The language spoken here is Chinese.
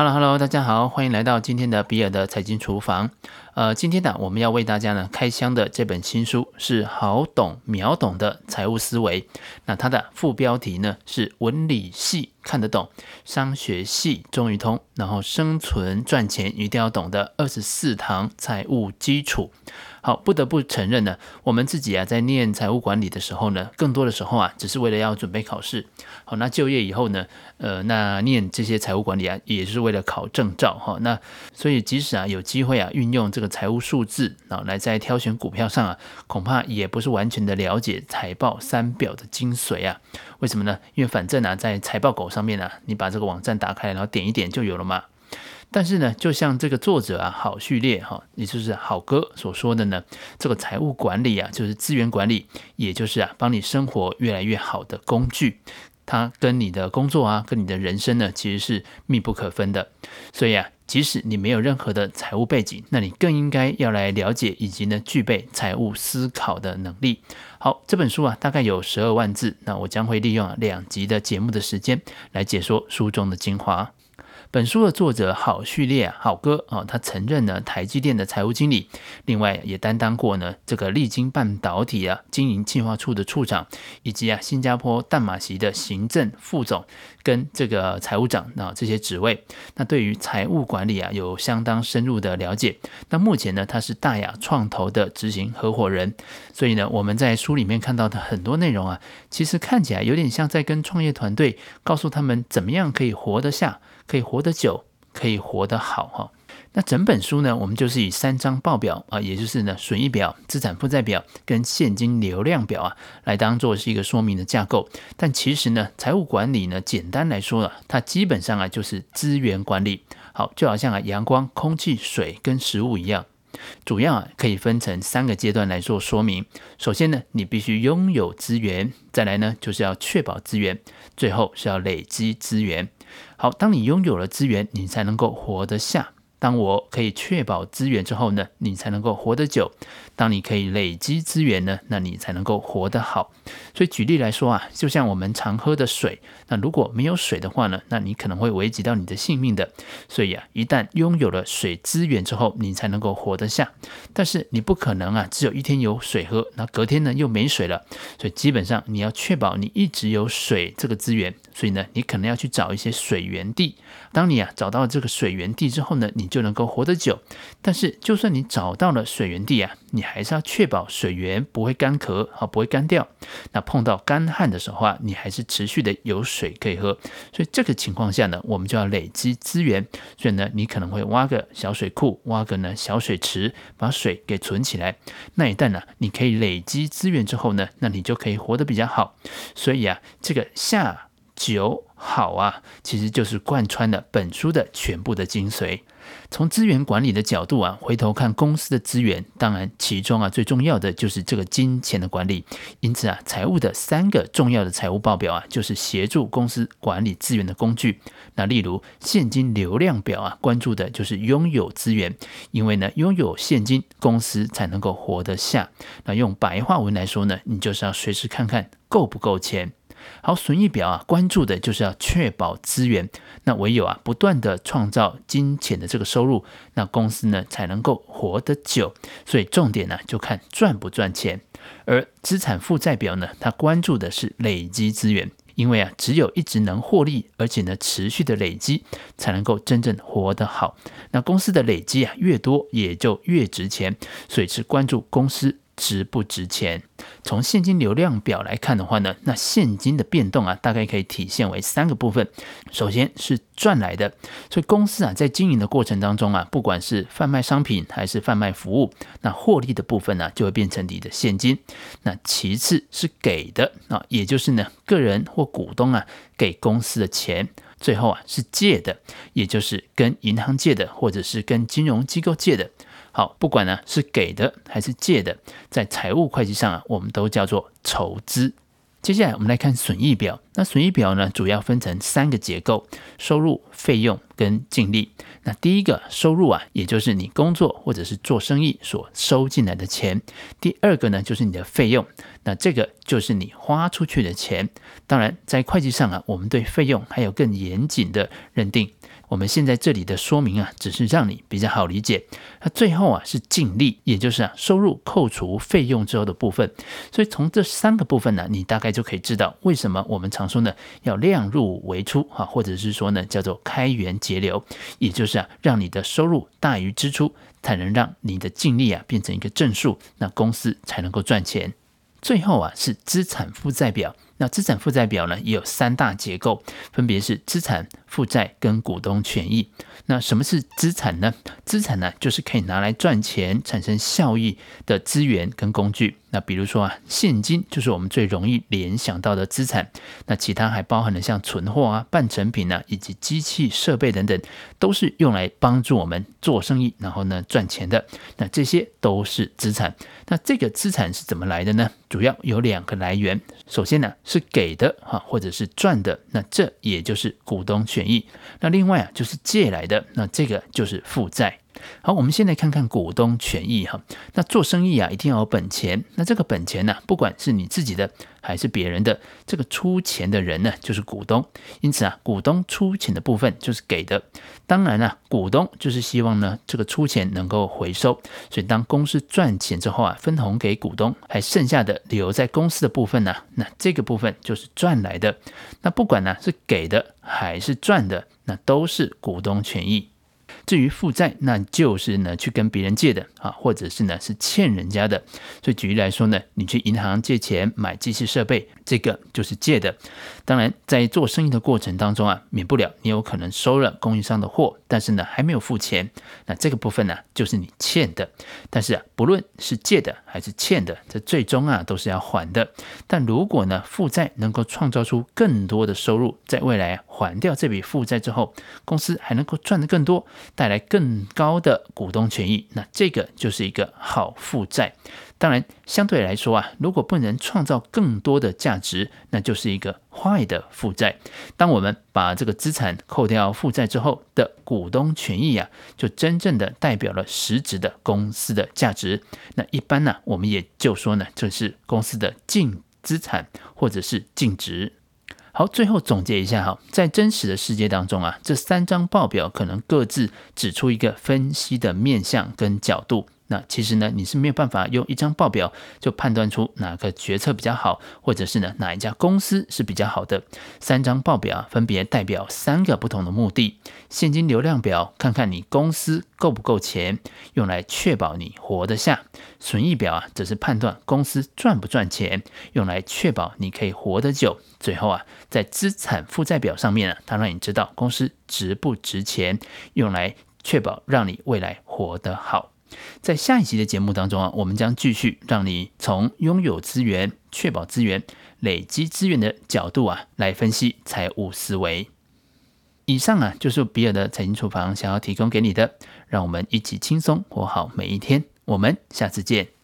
Hello，Hello，大家好，欢迎来到今天的比尔的财经厨房。呃，今天呢，我们要为大家呢开箱的这本新书是好懂秒懂的财务思维。那它的副标题呢是文理系看得懂，商学系终于通，然后生存赚钱一定要懂的二十四堂财务基础。好，不得不承认呢，我们自己啊在念财务管理的时候呢，更多的时候啊只是为了要准备考试。好，那就业以后呢，呃，那念这些财务管理啊，也是为了考证照哈。那所以即使啊有机会啊运用这个财务数字啊来在挑选股票上啊，恐怕也不是完全的了解财报三表的精髓啊。为什么呢？因为反正啊在财报狗上面呢，你把这个网站打开，然后点一点就有了嘛。但是呢，就像这个作者啊，好序列哈，也就是好哥所说的呢，这个财务管理啊，就是资源管理，也就是啊，帮你生活越来越好的工具。它跟你的工作啊，跟你的人生呢，其实是密不可分的。所以啊，即使你没有任何的财务背景，那你更应该要来了解以及呢，具备财务思考的能力。好，这本书啊，大概有十二万字，那我将会利用两集的节目的时间来解说书中的精华。本书的作者郝序列啊，郝哥啊，他曾任呢台积电的财务经理，另外也担当过呢这个利晶半导体啊经营计划处的处长，以及啊新加坡淡马锡的行政副总跟这个财务长啊这些职位。那对于财务管理啊有相当深入的了解。那目前呢，他是大雅创投的执行合伙人。所以呢，我们在书里面看到的很多内容啊，其实看起来有点像在跟创业团队告诉他们怎么样可以活得下。可以活得久，可以活得好哈。那整本书呢，我们就是以三张报表啊，也就是呢损益表、资产负债表跟现金流量表啊，来当做是一个说明的架构。但其实呢，财务管理呢，简单来说啊，它基本上啊就是资源管理。好，就好像啊阳光、空气、水跟食物一样，主要啊可以分成三个阶段来做说明。首先呢，你必须拥有资源；再来呢，就是要确保资源；最后是要累积资源。好，当你拥有了资源，你才能够活得下。当我可以确保资源之后呢，你才能够活得久。当你可以累积资源呢，那你才能够活得好。所以举例来说啊，就像我们常喝的水，那如果没有水的话呢，那你可能会危及到你的性命的。所以啊，一旦拥有了水资源之后，你才能够活得下。但是你不可能啊，只有一天有水喝，那隔天呢又没水了。所以基本上你要确保你一直有水这个资源。所以呢，你可能要去找一些水源地。当你啊找到这个水源地之后呢，你就能够活得久。但是，就算你找到了水源地啊，你还是要确保水源不会干涸啊，不会干掉。那碰到干旱的时候啊，你还是持续的有水可以喝。所以这个情况下呢，我们就要累积资源。所以呢，你可能会挖个小水库，挖个呢小水池，把水给存起来。那一旦呢，你可以累积资源之后呢，那你就可以活得比较好。所以啊，这个下久好啊，其实就是贯穿了本书的全部的精髓。从资源管理的角度啊，回头看公司的资源，当然其中啊最重要的就是这个金钱的管理。因此啊，财务的三个重要的财务报表啊，就是协助公司管理资源的工具。那例如现金流量表啊，关注的就是拥有资源，因为呢拥有现金，公司才能够活得下。那用白话文来说呢，你就是要随时看看够不够钱。好，损益表啊，关注的就是要确保资源。那唯有啊，不断地创造金钱的这个收入，那公司呢才能够活得久。所以重点呢，就看赚不赚钱。而资产负债表呢，它关注的是累积资源，因为啊，只有一直能获利，而且呢持续的累积，才能够真正活得好。那公司的累积啊越多，也就越值钱。所以是关注公司。值不值钱？从现金流量表来看的话呢，那现金的变动啊，大概可以体现为三个部分。首先是赚来的，所以公司啊在经营的过程当中啊，不管是贩卖商品还是贩卖服务，那获利的部分呢、就会变成你的现金。那其次是给的啊，也就是呢个人或股东啊给公司的钱。最后啊是借的，也就是跟银行借的，或者是跟金融机构借的。好，不管呢是给的还是借的，在财务会计上啊，我们都叫做筹资。接下来我们来看损益表。那损益表呢，主要分成三个结构：收入、费用跟净利。那第一个收入啊，也就是你工作或者是做生意所收进来的钱。第二个呢，就是你的费用。那这个就是你花出去的钱。当然，在会计上啊，我们对费用还有更严谨的认定。我们现在这里的说明啊，只是让你比较好理解。那最后啊是净利，也就是啊收入扣除费用之后的部分。所以从这三个部分呢，你大概就可以知道为什么我们常说呢要量入为出哈，或者是说呢叫做开源节流，也就是啊让你的收入大于支出，才能让你的净利啊变成一个正数，那公司才能够赚钱。最后啊是资产负债表。那资产负债表呢，也有三大结构，分别是资产、负债跟股东权益。那什么是资产呢？资产呢，就是可以拿来赚钱、产生效益的资源跟工具。那比如说啊，现金就是我们最容易联想到的资产。那其他还包含了像存货啊、半成品啊，以及机器设备等等，都是用来帮助我们做生意，然后呢赚钱的。那这些都是资产。那这个资产是怎么来的呢？主要有两个来源。首先呢是给的哈，或者是赚的，那这也就是股东权益。那另外啊就是借来的，那这个就是负债。好，我们先来看看股东权益哈。那做生意啊，一定要有本钱。那这个本钱呢，不管是你自己的还是别人的，这个出钱的人呢，就是股东。因此啊，股东出钱的部分就是给的。当然啊，股东就是希望呢，这个出钱能够回收。所以当公司赚钱之后啊，分红给股东，还剩下的留在公司的部分呢，那这个部分就是赚来的。那不管呢是给的还是赚的，那都是股东权益。至于负债，那就是呢去跟别人借的啊，或者是呢是欠人家的。所以举例来说呢，你去银行借钱买机器设备，这个就是借的。当然，在做生意的过程当中啊，免不了你有可能收了供应商的货，但是呢还没有付钱，那这个部分呢就是你欠的。但是啊，不论是借的还是欠的，这最终啊都是要还的。但如果呢负债能够创造出更多的收入，在未来还掉这笔负债之后，公司还能够赚得更多。带来更高的股东权益，那这个就是一个好负债。当然，相对来说啊，如果不能创造更多的价值，那就是一个坏的负债。当我们把这个资产扣掉负债之后的股东权益啊，就真正的代表了实质的公司的价值。那一般呢，我们也就说呢，这是公司的净资产或者是净值。好，最后总结一下哈，在真实的世界当中啊，这三张报表可能各自指出一个分析的面向跟角度。那其实呢，你是没有办法用一张报表就判断出哪个决策比较好，或者是呢哪一家公司是比较好的。三张报表分别代表三个不同的目的：现金流量表，看看你公司够不够钱，用来确保你活得下；损益表啊，则是判断公司赚不赚钱，用来确保你可以活得久。最后啊，在资产负债表上面啊，它让你知道公司值不值钱，用来确保让你未来活得好。在下一集的节目当中啊，我们将继续让你从拥有资源、确保资源、累积资源的角度啊，来分析财务思维。以上啊，就是比尔的财经厨房想要提供给你的，让我们一起轻松活好每一天。我们下次见。